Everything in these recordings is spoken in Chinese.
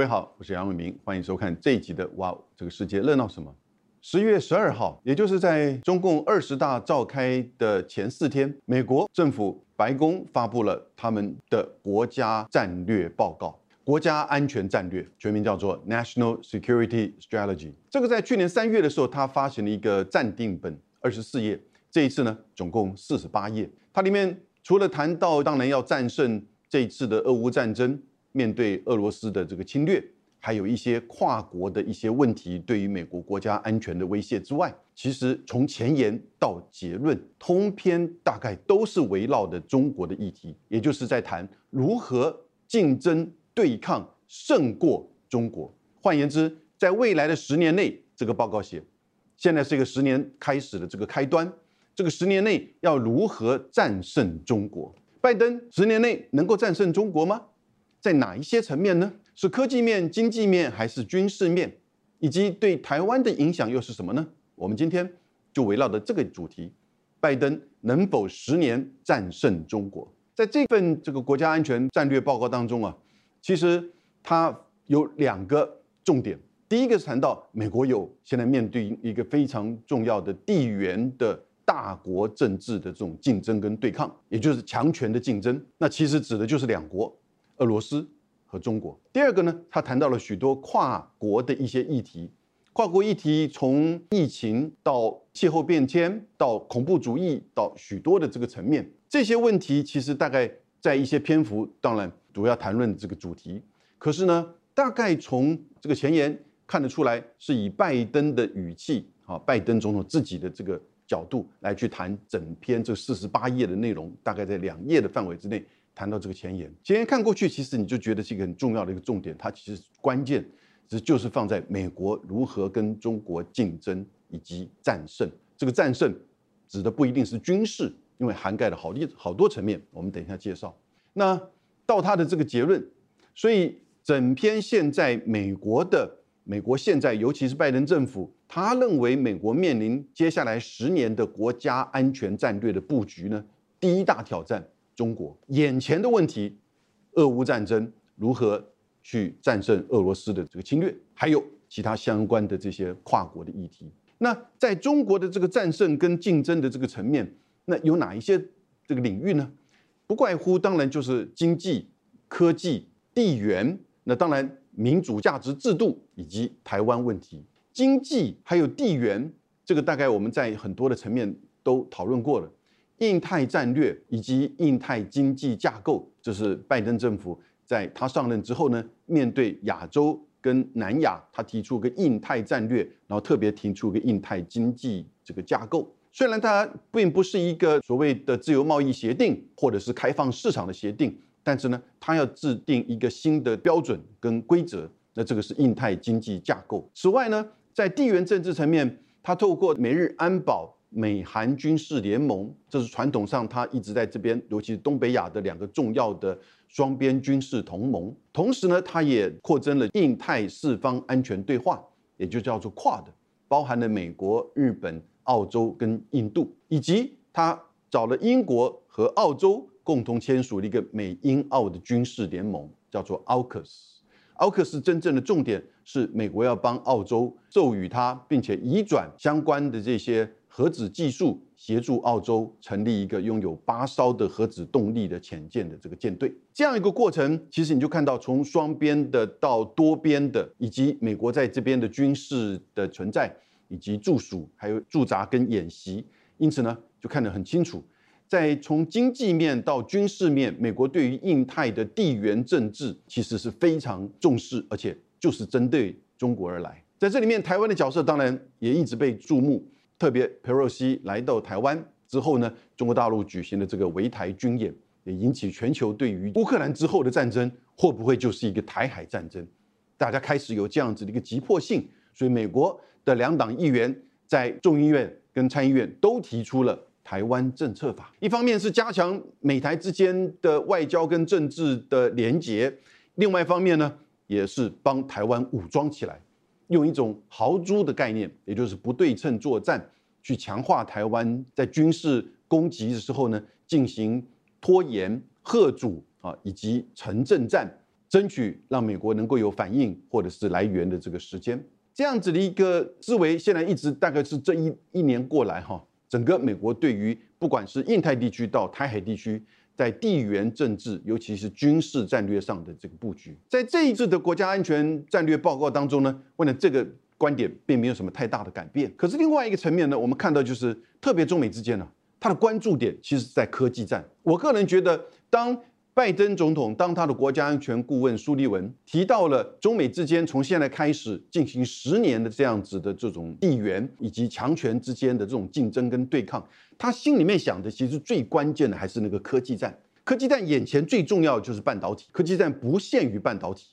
各位好，我是杨伟明，欢迎收看这一集的《哇，这个世界热闹什么》。十月十二号，也就是在中共二十大召开的前四天，美国政府白宫发布了他们的国家战略报告，国家安全战略全名叫做 National Security Strategy。这个在去年三月的时候，他发行了一个暂定本，二十四页。这一次呢，总共四十八页。它里面除了谈到当然要战胜这一次的俄乌战争。面对俄罗斯的这个侵略，还有一些跨国的一些问题，对于美国国家安全的威胁之外，其实从前言到结论，通篇大概都是围绕的中国的议题，也就是在谈如何竞争对抗胜过中国。换言之，在未来的十年内，这个报告写，现在是一个十年开始的这个开端，这个十年内要如何战胜中国？拜登十年内能够战胜中国吗？在哪一些层面呢？是科技面、经济面，还是军事面？以及对台湾的影响又是什么呢？我们今天就围绕着这个主题：拜登能否十年战胜中国？在这份这个国家安全战略报告当中啊，其实它有两个重点。第一个是谈到美国有现在面对一个非常重要的地缘的大国政治的这种竞争跟对抗，也就是强权的竞争。那其实指的就是两国。俄罗斯和中国。第二个呢，他谈到了许多跨国的一些议题，跨国议题从疫情到气候变迁到恐怖主义到许多的这个层面，这些问题其实大概在一些篇幅，当然主要谈论这个主题。可是呢，大概从这个前言看得出来，是以拜登的语气，啊，拜登总统自己的这个角度来去谈整篇这四十八页的内容，大概在两页的范围之内。谈到这个前沿，前沿看过去，其实你就觉得是一个很重要的一个重点。它其实关键，这就是放在美国如何跟中国竞争以及战胜。这个战胜指的不一定是军事，因为涵盖了好多好多层面。我们等一下介绍。那到他的这个结论，所以整篇现在美国的美国现在，尤其是拜登政府，他认为美国面临接下来十年的国家安全战略的布局呢，第一大挑战。中国眼前的问题，俄乌战争如何去战胜俄罗斯的这个侵略，还有其他相关的这些跨国的议题。那在中国的这个战胜跟竞争的这个层面，那有哪一些这个领域呢？不外乎当然就是经济、科技、地缘。那当然民主价值制度以及台湾问题。经济还有地缘，这个大概我们在很多的层面都讨论过了。印太战略以及印太经济架构，这是拜登政府在他上任之后呢，面对亚洲跟南亚，他提出个印太战略，然后特别提出个印太经济这个架构。虽然它并不是一个所谓的自由贸易协定或者是开放市场的协定，但是呢，它要制定一个新的标准跟规则。那这个是印太经济架构。此外呢，在地缘政治层面，它透过美日安保。美韩军事联盟，这是传统上他一直在这边，尤其是东北亚的两个重要的双边军事同盟。同时呢，他也扩增了印太四方安全对话，也就叫做 QUAD，包含了美国、日本、澳洲跟印度，以及他找了英国和澳洲共同签署了一个美英澳的军事联盟，叫做 AUKUS。AUKUS 真正的重点是美国要帮澳洲授予他，并且移转相关的这些。核子技术协助澳洲成立一个拥有八艘的核子动力的潜舰的这个舰队，这样一个过程，其实你就看到从双边的到多边的，以及美国在这边的军事的存在，以及驻署，还有驻扎跟演习，因此呢，就看得很清楚，在从经济面到军事面，美国对于印太的地缘政治其实是非常重视，而且就是针对中国而来。在这里面，台湾的角色当然也一直被注目。特别佩洛西来到台湾之后呢，中国大陆举行的这个围台军演，也引起全球对于乌克兰之后的战争会不会就是一个台海战争，大家开始有这样子的一个急迫性。所以美国的两党议员在众议院跟参议院都提出了台湾政策法，一方面是加强美台之间的外交跟政治的连结，另外一方面呢，也是帮台湾武装起来。用一种豪猪的概念，也就是不对称作战，去强化台湾在军事攻击的时候呢，进行拖延、贺阻啊，以及城镇战，争取让美国能够有反应或者是来源的这个时间。这样子的一个思维，现在一直大概是这一一年过来哈，整个美国对于不管是印太地区到台海地区，在地缘政治，尤其是军事战略上的这个布局，在这一次的国家安全战略报告当中呢，为了这个观点并没有什么太大的改变。可是另外一个层面呢，我们看到就是特别中美之间呢，它的关注点其实在科技战。我个人觉得，当拜登总统当他的国家安全顾问苏利文提到了中美之间从现在开始进行十年的这样子的这种地缘以及强权之间的这种竞争跟对抗，他心里面想的其实最关键的还是那个科技战。科技战眼前最重要的就是半导体，科技战不限于半导体。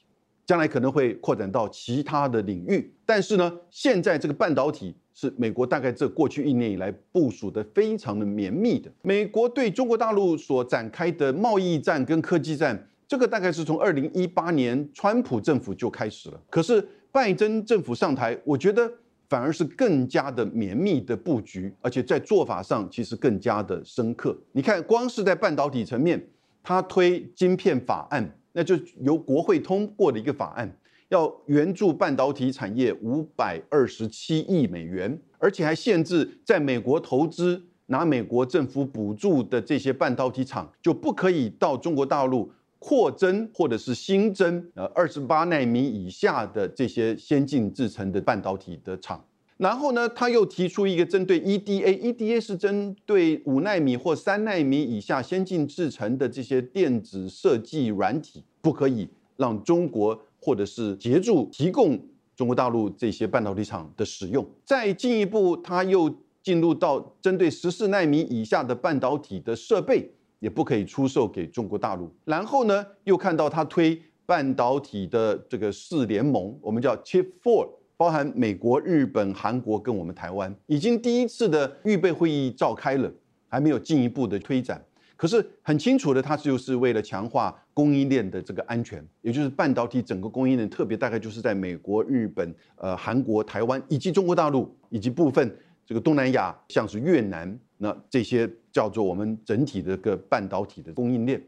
将来可能会扩展到其他的领域，但是呢，现在这个半导体是美国大概这过去一年以来部署的非常的绵密的。美国对中国大陆所展开的贸易战跟科技战，这个大概是从二零一八年川普政府就开始了。可是拜登政府上台，我觉得反而是更加的绵密的布局，而且在做法上其实更加的深刻。你看，光是在半导体层面，他推晶片法案。那就由国会通过的一个法案，要援助半导体产业五百二十七亿美元，而且还限制在美国投资拿美国政府补助的这些半导体厂，就不可以到中国大陆扩增或者是新增呃二十八纳米以下的这些先进制成的半导体的厂。然后呢，他又提出一个针对 EDA，EDA 是针对五纳米或三纳米以下先进制程的这些电子设计软体，不可以让中国或者是协助提供中国大陆这些半导体厂的使用。再进一步，他又进入到针对十四纳米以下的半导体的设备，也不可以出售给中国大陆。然后呢，又看到他推半导体的这个四联盟，我们叫 Chip Four。包含美国、日本、韩国跟我们台湾，已经第一次的预备会议召开了，还没有进一步的推展。可是很清楚的，它就是为了强化供应链的这个安全，也就是半导体整个供应链，特别大概就是在美国、日本、呃韩国、台湾以及中国大陆以及部分这个东南亚，像是越南，那这些叫做我们整体的个半导体的供应链，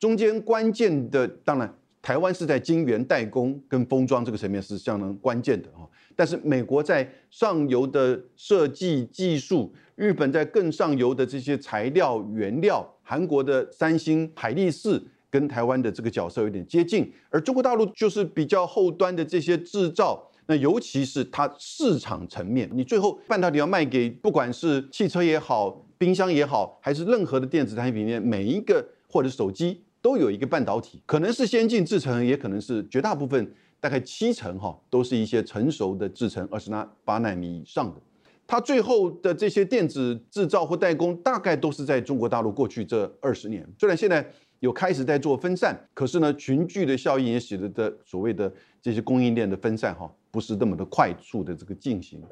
中间关键的当然。台湾是在晶圆代工跟封装这个层面是相当关键的哈，但是美国在上游的设计技术，日本在更上游的这些材料原料，韩国的三星、海力士跟台湾的这个角色有点接近，而中国大陆就是比较后端的这些制造，那尤其是它市场层面，你最后半导体要卖给不管是汽车也好、冰箱也好，还是任何的电子产品里面每一个或者手机。都有一个半导体，可能是先进制程，也可能是绝大部分，大概七成哈，都是一些成熟的制程，二十纳八纳米以上的。它最后的这些电子制造或代工，大概都是在中国大陆过去这二十年。虽然现在有开始在做分散，可是呢，群聚的效应也使得的所谓的这些供应链的分散哈，不是那么的快速的这个进行。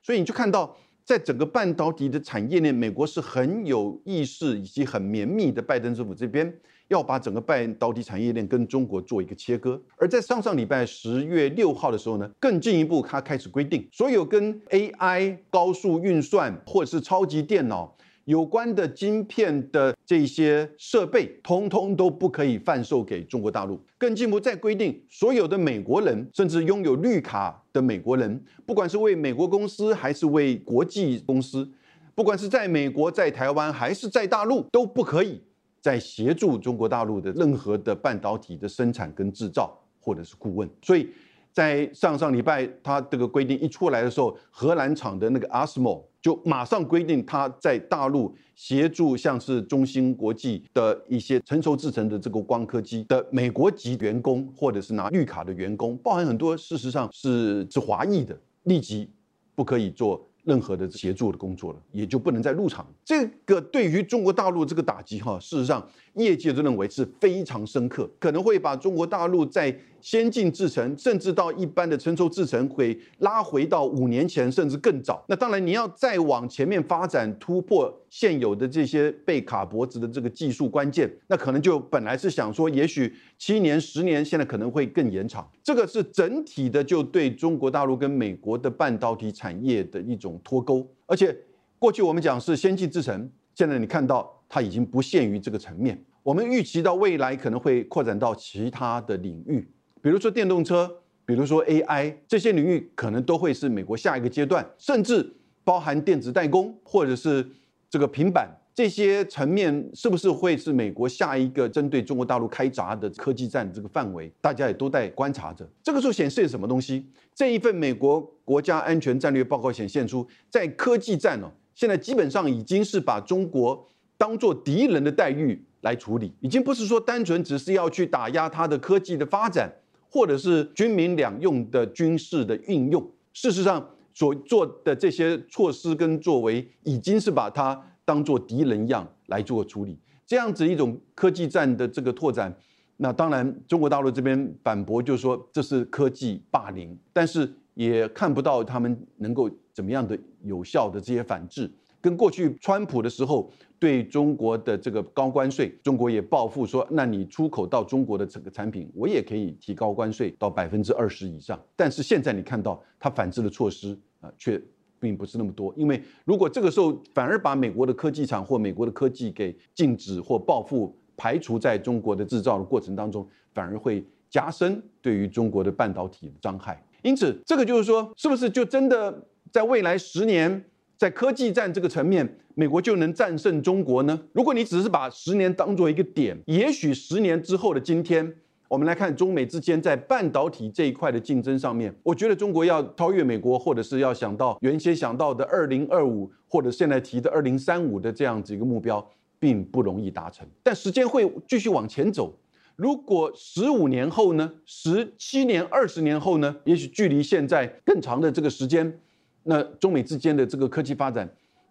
所以你就看到，在整个半导体的产业链，美国是很有意识以及很绵密的，拜登政府这边。要把整个半导体产业链跟中国做一个切割，而在上上礼拜十月六号的时候呢，更进一步，它开始规定，所有跟 AI 高速运算或者是超级电脑有关的晶片的这些设备，通通都不可以贩售给中国大陆。更进一步再规定，所有的美国人，甚至拥有绿卡的美国人，不管是为美国公司还是为国际公司，不管是在美国、在台湾还是在大陆，都不可以。在协助中国大陆的任何的半导体的生产跟制造，或者是顾问，所以在上上礼拜，他这个规定一出来的时候，荷兰厂的那个 ASML 就马上规定他在大陆协助像是中芯国际的一些成熟制成的这个光刻机的美国籍员工，或者是拿绿卡的员工，包含很多事实上是是华裔的，立即不可以做。任何的协助的工作了，也就不能再入场。这个对于中国大陆这个打击，哈，事实上业界都认为是非常深刻，可能会把中国大陆在。先进制程，甚至到一般的成熟制程，会拉回到五年前，甚至更早。那当然，你要再往前面发展，突破现有的这些被卡脖子的这个技术关键，那可能就本来是想说，也许七年、十年，现在可能会更延长。这个是整体的，就对中国大陆跟美国的半导体产业的一种脱钩。而且过去我们讲是先进制程，现在你看到它已经不限于这个层面。我们预期到未来可能会扩展到其他的领域，比如说电动车，比如说 AI 这些领域，可能都会是美国下一个阶段，甚至包含电子代工或者是这个平板。这些层面是不是会是美国下一个针对中国大陆开闸的科技战这个范围？大家也都在观察着。这个时候显示什么东西？这一份美国国家安全战略报告显现出，在科技战哦，现在基本上已经是把中国当做敌人的待遇来处理，已经不是说单纯只是要去打压它的科技的发展，或者是军民两用的军事的运用。事实上所做的这些措施跟作为，已经是把它。当做敌人一样来做处理，这样子一种科技战的这个拓展，那当然中国大陆这边反驳就是说这是科技霸凌，但是也看不到他们能够怎么样的有效的这些反制。跟过去川普的时候对中国的这个高关税，中国也报复说，那你出口到中国的这个产品，我也可以提高关税到百分之二十以上。但是现在你看到他反制的措施啊，却。并不是那么多，因为如果这个时候反而把美国的科技厂或美国的科技给禁止或报复排除在中国的制造的过程当中，反而会加深对于中国的半导体的伤害。因此，这个就是说，是不是就真的在未来十年，在科技战这个层面，美国就能战胜中国呢？如果你只是把十年当做一个点，也许十年之后的今天。我们来看中美之间在半导体这一块的竞争上面，我觉得中国要超越美国，或者是要想到原先想到的二零二五，或者现在提的二零三五的这样子一个目标，并不容易达成。但时间会继续往前走。如果十五年后呢？十七年、二十年后呢？也许距离现在更长的这个时间，那中美之间的这个科技发展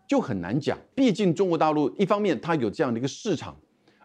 就很难讲。毕竟中国大陆一方面它有这样的一个市场，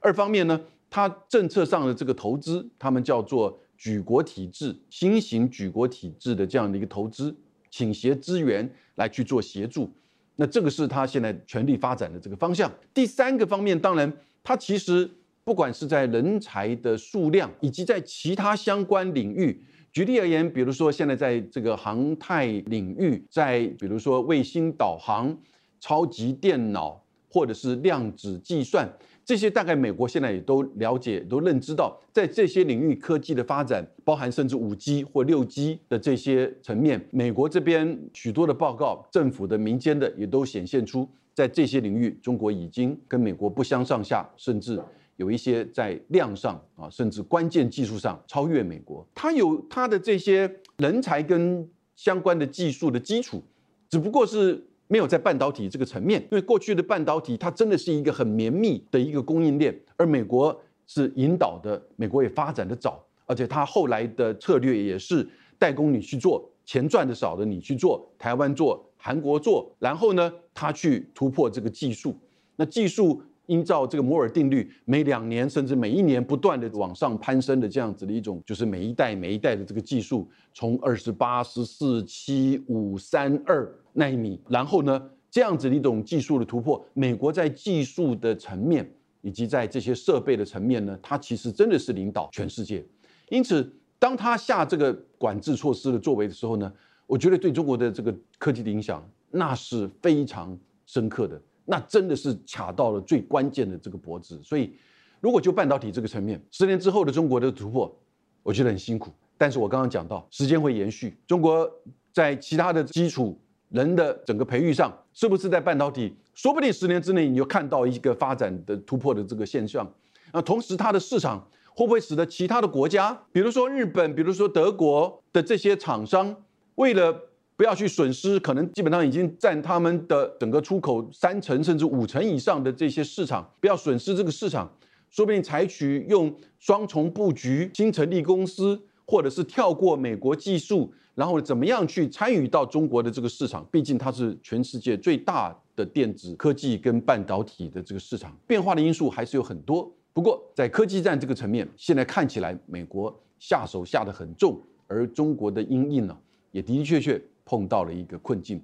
二方面呢？它政策上的这个投资，他们叫做举国体制、新型举国体制的这样的一个投资，倾斜资源来去做协助，那这个是他现在全力发展的这个方向。第三个方面，当然，它其实不管是在人才的数量，以及在其他相关领域，举例而言，比如说现在在这个航太领域，在比如说卫星导航、超级电脑，或者是量子计算。这些大概美国现在也都了解、都认知到，在这些领域科技的发展，包含甚至五 G 或六 G 的这些层面，美国这边许多的报告、政府的、民间的也都显现出，在这些领域，中国已经跟美国不相上下，甚至有一些在量上啊，甚至关键技术上超越美国。它有它的这些人才跟相关的技术的基础，只不过是。没有在半导体这个层面，因为过去的半导体它真的是一个很绵密的一个供应链，而美国是引导的，美国也发展的早，而且它后来的策略也是代工你去做，钱赚的少的你去做，台湾做，韩国做，然后呢，它去突破这个技术，那技术依照这个摩尔定律，每两年甚至每一年不断的往上攀升的这样子的一种，就是每一代每一代的这个技术，从二十八、十四、七、五、三、二。纳米，然后呢，这样子的一种技术的突破，美国在技术的层面以及在这些设备的层面呢，它其实真的是领导全世界。因此，当他下这个管制措施的作为的时候呢，我觉得对中国的这个科技的影响那是非常深刻的，那真的是卡到了最关键的这个脖子。所以，如果就半导体这个层面，十年之后的中国的突破，我觉得很辛苦。但是我刚刚讲到，时间会延续，中国在其他的基础。人的整个培育上，是不是在半导体？说不定十年之内你就看到一个发展的突破的这个现象。那同时，它的市场会不会使得其他的国家，比如说日本，比如说德国的这些厂商，为了不要去损失，可能基本上已经占他们的整个出口三成甚至五成以上的这些市场，不要损失这个市场，说不定采取用双重布局，新成立公司，或者是跳过美国技术。然后怎么样去参与到中国的这个市场？毕竟它是全世界最大的电子科技跟半导体的这个市场，变化的因素还是有很多。不过在科技战这个层面，现在看起来美国下手下得很重，而中国的阴影呢，也的的确确碰到了一个困境。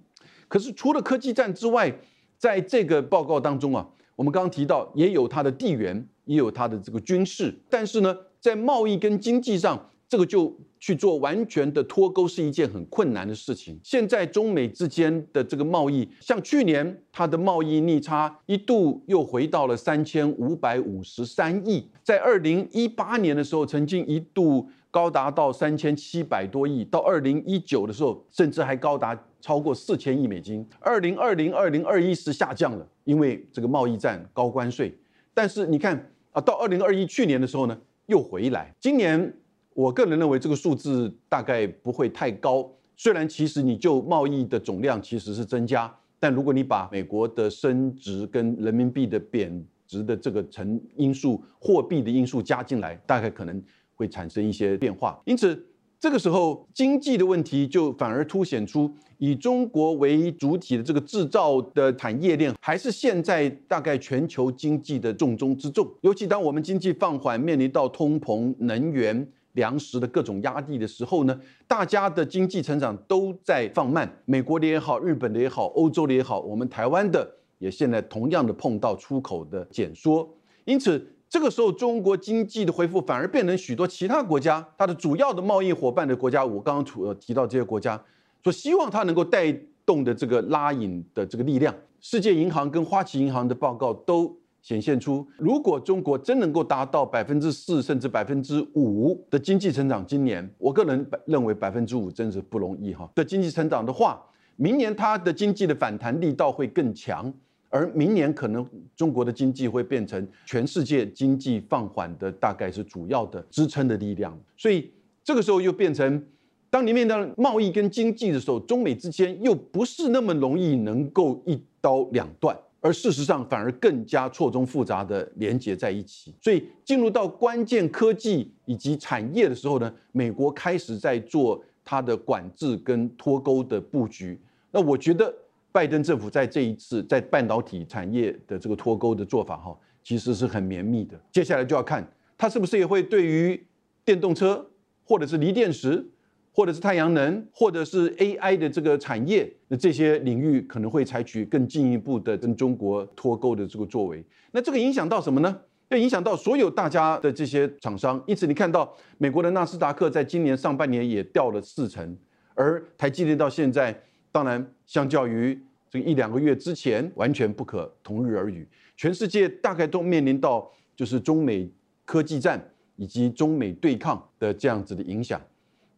可是除了科技战之外，在这个报告当中啊，我们刚刚提到也有它的地缘，也有它的这个军事，但是呢，在贸易跟经济上。这个就去做完全的脱钩是一件很困难的事情。现在中美之间的这个贸易，像去年它的贸易逆差一度又回到了三千五百五十三亿，在二零一八年的时候，曾经一度高达到三千七百多亿，到二零一九的时候，甚至还高达超过四千亿美金。二零二零、二零二一是下降了，因为这个贸易战高关税。但是你看啊，到二零二一去年的时候呢，又回来。今年。我个人认为这个数字大概不会太高，虽然其实你就贸易的总量其实是增加，但如果你把美国的升值跟人民币的贬值的这个成因素、货币的因素加进来，大概可能会产生一些变化。因此，这个时候经济的问题就反而凸显出，以中国为主体的这个制造的产业链，还是现在大概全球经济的重中之重。尤其当我们经济放缓，面临到通膨、能源。粮食的各种压力的时候呢，大家的经济成长都在放慢，美国的也好，日本的也好，欧洲的也好，我们台湾的也现在同样的碰到出口的减缩，因此这个时候中国经济的恢复反而变成许多其他国家它的主要的贸易伙伴的国家，我刚刚提到这些国家，所希望它能够带动的这个拉引的这个力量，世界银行跟花旗银行的报告都。显现出，如果中国真能够达到百分之四甚至百分之五的经济成长，今年我个人认为百分之五真是不容易哈的经济成长的话，明年它的经济的反弹力道会更强，而明年可能中国的经济会变成全世界经济放缓的大概是主要的支撑的力量，所以这个时候又变成，当你面对贸易跟经济的时候，中美之间又不是那么容易能够一刀两断。而事实上，反而更加错综复杂的连接在一起。所以，进入到关键科技以及产业的时候呢，美国开始在做它的管制跟脱钩的布局。那我觉得，拜登政府在这一次在半导体产业的这个脱钩的做法，哈，其实是很绵密的。接下来就要看他是不是也会对于电动车或者是锂电池。或者是太阳能，或者是 AI 的这个产业，那这些领域可能会采取更进一步的跟中国脱钩的这个作为。那这个影响到什么呢？要影响到所有大家的这些厂商。因此，你看到美国的纳斯达克在今年上半年也掉了四成，而台积电到现在，当然相较于这个一两个月之前，完全不可同日而语。全世界大概都面临到就是中美科技战以及中美对抗的这样子的影响。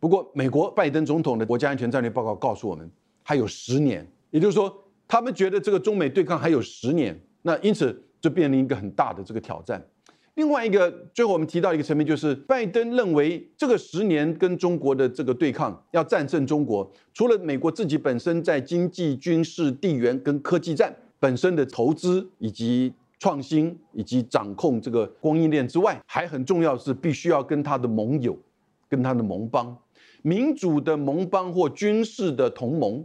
不过，美国拜登总统的国家安全战略报告告诉我们，还有十年，也就是说，他们觉得这个中美对抗还有十年。那因此就面临一个很大的这个挑战。另外一个，最后我们提到一个层面，就是拜登认为这个十年跟中国的这个对抗要战胜中国，除了美国自己本身在经济、军事、地缘跟科技战本身的投资以及创新以及掌控这个供应链之外，还很重要是必须要跟他的盟友、跟他的盟邦。民主的盟邦或军事的同盟，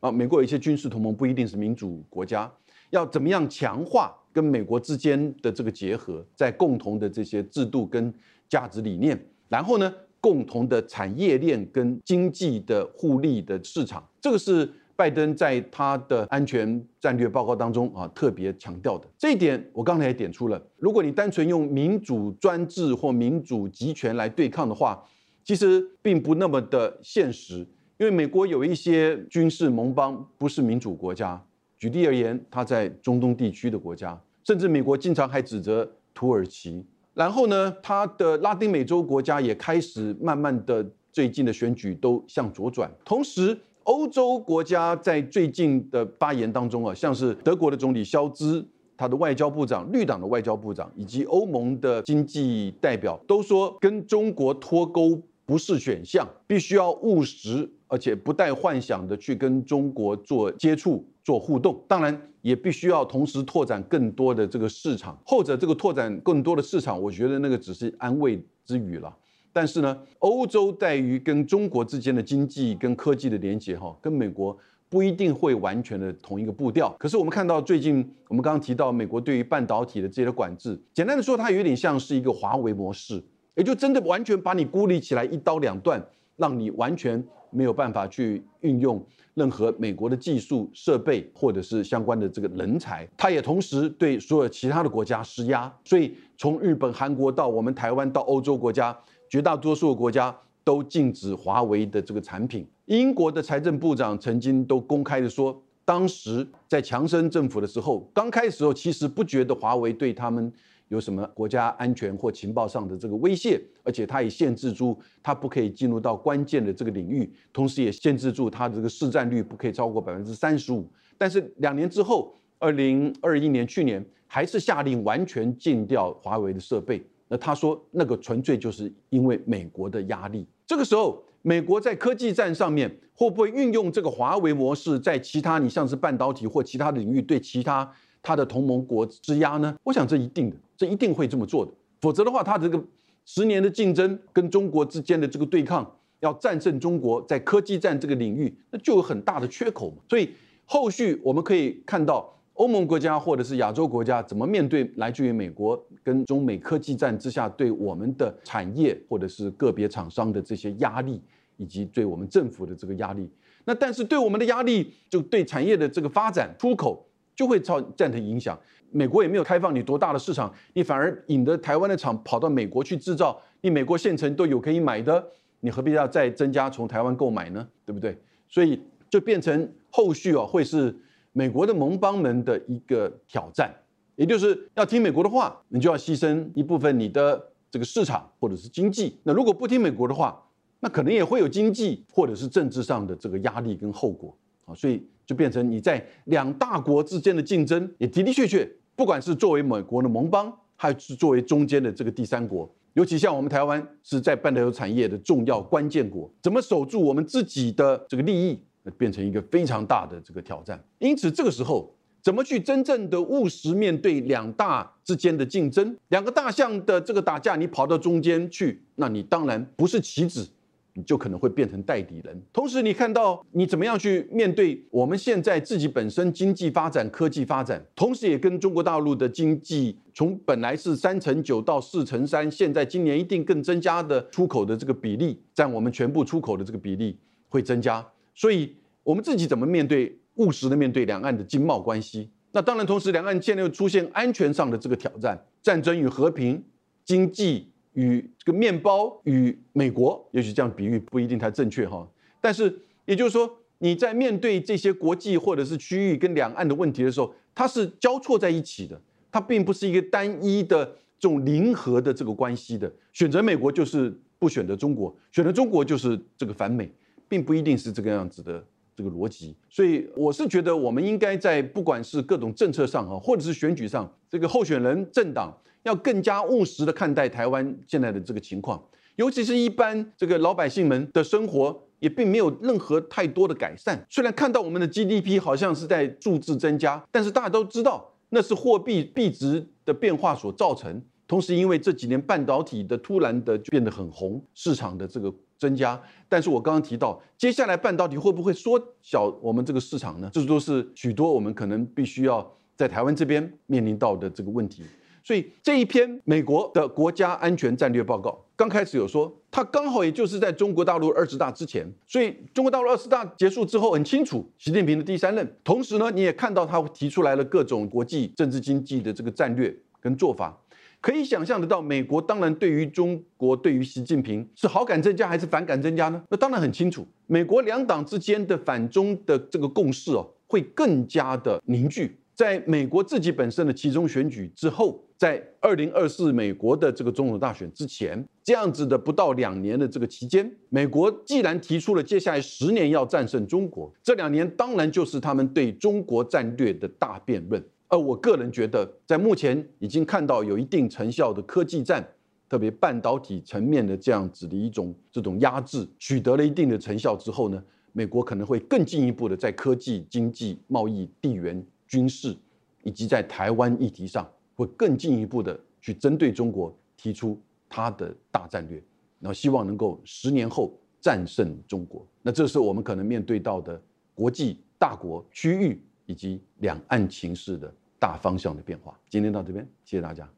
啊，美国有一些军事同盟不一定是民主国家，要怎么样强化跟美国之间的这个结合，在共同的这些制度跟价值理念，然后呢，共同的产业链跟经济的互利的市场，这个是拜登在他的安全战略报告当中啊特别强调的。这一点我刚才也点出了，如果你单纯用民主专制或民主集权来对抗的话。其实并不那么的现实，因为美国有一些军事盟邦不是民主国家。举例而言，它在中东地区的国家，甚至美国经常还指责土耳其。然后呢，它的拉丁美洲国家也开始慢慢的最近的选举都向左转。同时，欧洲国家在最近的发言当中啊，像是德国的总理肖兹，他的外交部长、绿党的外交部长以及欧盟的经济代表都说，跟中国脱钩。不是选项，必须要务实，而且不带幻想的去跟中国做接触、做互动。当然，也必须要同时拓展更多的这个市场。后者这个拓展更多的市场，我觉得那个只是安慰之语了。但是呢，欧洲在于跟中国之间的经济跟科技的连接，哈，跟美国不一定会完全的同一个步调。可是我们看到最近，我们刚刚提到美国对于半导体的这些管制，简单的说，它有点像是一个华为模式。也就真的完全把你孤立起来，一刀两断，让你完全没有办法去运用任何美国的技术设备或者是相关的这个人才。它也同时对所有其他的国家施压，所以从日本、韩国到我们台湾到欧洲国家，绝大多数的国家都禁止华为的这个产品。英国的财政部长曾经都公开的说，当时在强生政府的时候，刚开始时候其实不觉得华为对他们有什么国家安全或情报上的这个威胁，而且它也限制住它不可以进入到关键的这个领域，同时也限制住它的这个市占率不可以超过百分之三十五。但是两年之后，二零二一年去年还是下令完全禁掉华为的设备。那他说那个纯粹就是因为美国的压力。这个时候，美国在科技战上面会不会运用这个华为模式，在其他你像是半导体或其他领域对其他他的同盟国之压呢？我想这一定的，这一定会这么做的。否则的话，他这个十年的竞争跟中国之间的这个对抗，要战胜中国在科技战这个领域，那就有很大的缺口嘛。所以后续我们可以看到。欧盟国家或者是亚洲国家怎么面对来自于美国跟中美科技战之下对我们的产业或者是个别厂商的这些压力，以及对我们政府的这个压力？那但是对我们的压力，就对产业的这个发展出口就会造造成影响。美国也没有开放你多大的市场，你反而引得台湾的厂跑到美国去制造，你美国现成都有可以买的，你何必要再增加从台湾购买呢？对不对？所以就变成后续啊会是。美国的盟邦们的一个挑战，也就是要听美国的话，你就要牺牲一部分你的这个市场或者是经济。那如果不听美国的话，那可能也会有经济或者是政治上的这个压力跟后果啊。所以就变成你在两大国之间的竞争，也的的确确，不管是作为美国的盟邦，还是作为中间的这个第三国，尤其像我们台湾是在半导体产业的重要关键国，怎么守住我们自己的这个利益？变成一个非常大的这个挑战，因此这个时候怎么去真正的务实面对两大之间的竞争，两个大象的这个打架，你跑到中间去，那你当然不是棋子，你就可能会变成代理人。同时，你看到你怎么样去面对我们现在自己本身经济发展、科技发展，同时也跟中国大陆的经济从本来是三成九到四成三，现在今年一定更增加的出口的这个比例，占我们全部出口的这个比例会增加。所以，我们自己怎么面对务实的面对两岸的经贸关系？那当然，同时两岸现在又出现安全上的这个挑战，战争与和平，经济与这个面包与美国，也许这样比喻不一定太正确哈。但是，也就是说，你在面对这些国际或者是区域跟两岸的问题的时候，它是交错在一起的，它并不是一个单一的这种零和的这个关系的。选择美国就是不选择中国，选择中国就是这个反美。并不一定是这个样子的这个逻辑，所以我是觉得我们应该在不管是各种政策上啊，或者是选举上，这个候选人政党要更加务实的看待台湾现在的这个情况，尤其是一般这个老百姓们的生活也并没有任何太多的改善。虽然看到我们的 GDP 好像是在数字增加，但是大家都知道那是货币币值的变化所造成。同时，因为这几年半导体的突然的变得很红，市场的这个增加，但是我刚刚提到，接下来半导体会不会缩小我们这个市场呢？这都是许多我们可能必须要在台湾这边面临到的这个问题。所以这一篇美国的国家安全战略报告刚开始有说，它刚好也就是在中国大陆二十大之前，所以中国大陆二十大结束之后很清楚，习近平的第三任。同时呢，你也看到他提出来了各种国际政治经济的这个战略跟做法。可以想象得到，美国当然对于中国、对于习近平是好感增加还是反感增加呢？那当然很清楚，美国两党之间的反中的这个共识哦，会更加的凝聚。在美国自己本身的其中选举之后，在二零二四美国的这个总统大选之前，这样子的不到两年的这个期间，美国既然提出了接下来十年要战胜中国，这两年当然就是他们对中国战略的大辩论。而我个人觉得，在目前已经看到有一定成效的科技战，特别半导体层面的这样子的一种这种压制，取得了一定的成效之后呢，美国可能会更进一步的在科技、经济、贸易、地缘、军事，以及在台湾议题上，会更进一步的去针对中国提出他的大战略，然后希望能够十年后战胜中国。那这是我们可能面对到的国际大国区域。以及两岸情势的大方向的变化。今天到这边，谢谢大家。